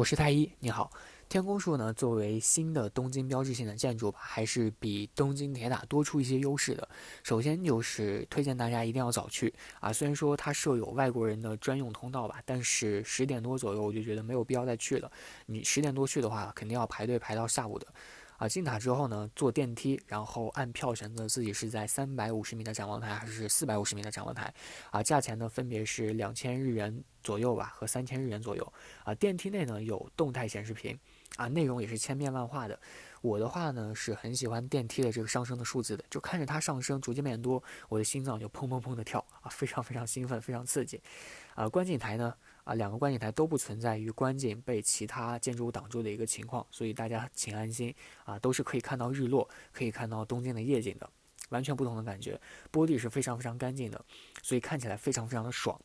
我是太一，你好。天宫树呢，作为新的东京标志性的建筑吧，还是比东京铁塔多出一些优势的。首先就是推荐大家一定要早去啊，虽然说它设有外国人的专用通道吧，但是十点多左右我就觉得没有必要再去了。你十点多去的话，肯定要排队排到下午的。啊，进塔之后呢，坐电梯，然后按票选择自己是在三百五十米的展望台还是四百五十米的展望台。啊，价钱呢分别是两千日元左右吧，和三千日元左右。啊，电梯内呢有动态显示屏，啊，内容也是千变万化的。我的话呢是很喜欢电梯的这个上升的数字的，就看着它上升，逐渐变多，我的心脏就砰砰砰的跳啊，非常非常兴奋，非常刺激。啊，观景台呢？啊，两个观景台都不存在于观景被其他建筑物挡住的一个情况，所以大家请安心啊，都是可以看到日落，可以看到东京的夜景的，完全不同的感觉。玻璃是非常非常干净的，所以看起来非常非常的爽。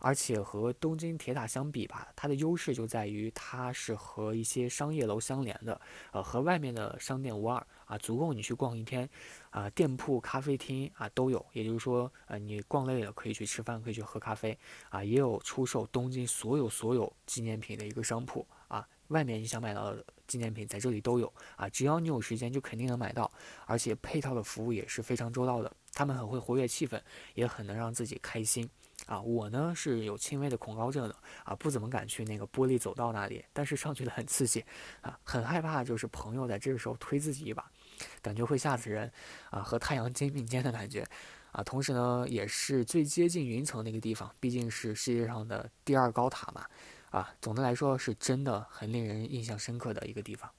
而且和东京铁塔相比吧，它的优势就在于它是和一些商业楼相连的，呃，和外面的商店无二啊，足够你去逛一天，啊，店铺、咖啡厅啊都有。也就是说，呃，你逛累了可以去吃饭，可以去喝咖啡，啊，也有出售东京所有所有纪念品的一个商铺啊，外面你想买到的纪念品在这里都有啊，只要你有时间就肯定能买到，而且配套的服务也是非常周到的，他们很会活跃气氛，也很能让自己开心。啊，我呢是有轻微的恐高症的啊，不怎么敢去那个玻璃走道那里，但是上去的很刺激啊，很害怕就是朋友在这个时候推自己一把，感觉会吓死人啊，和太阳肩并肩的感觉啊，同时呢也是最接近云层那个地方，毕竟是世界上的第二高塔嘛啊，总的来说是真的很令人印象深刻的一个地方。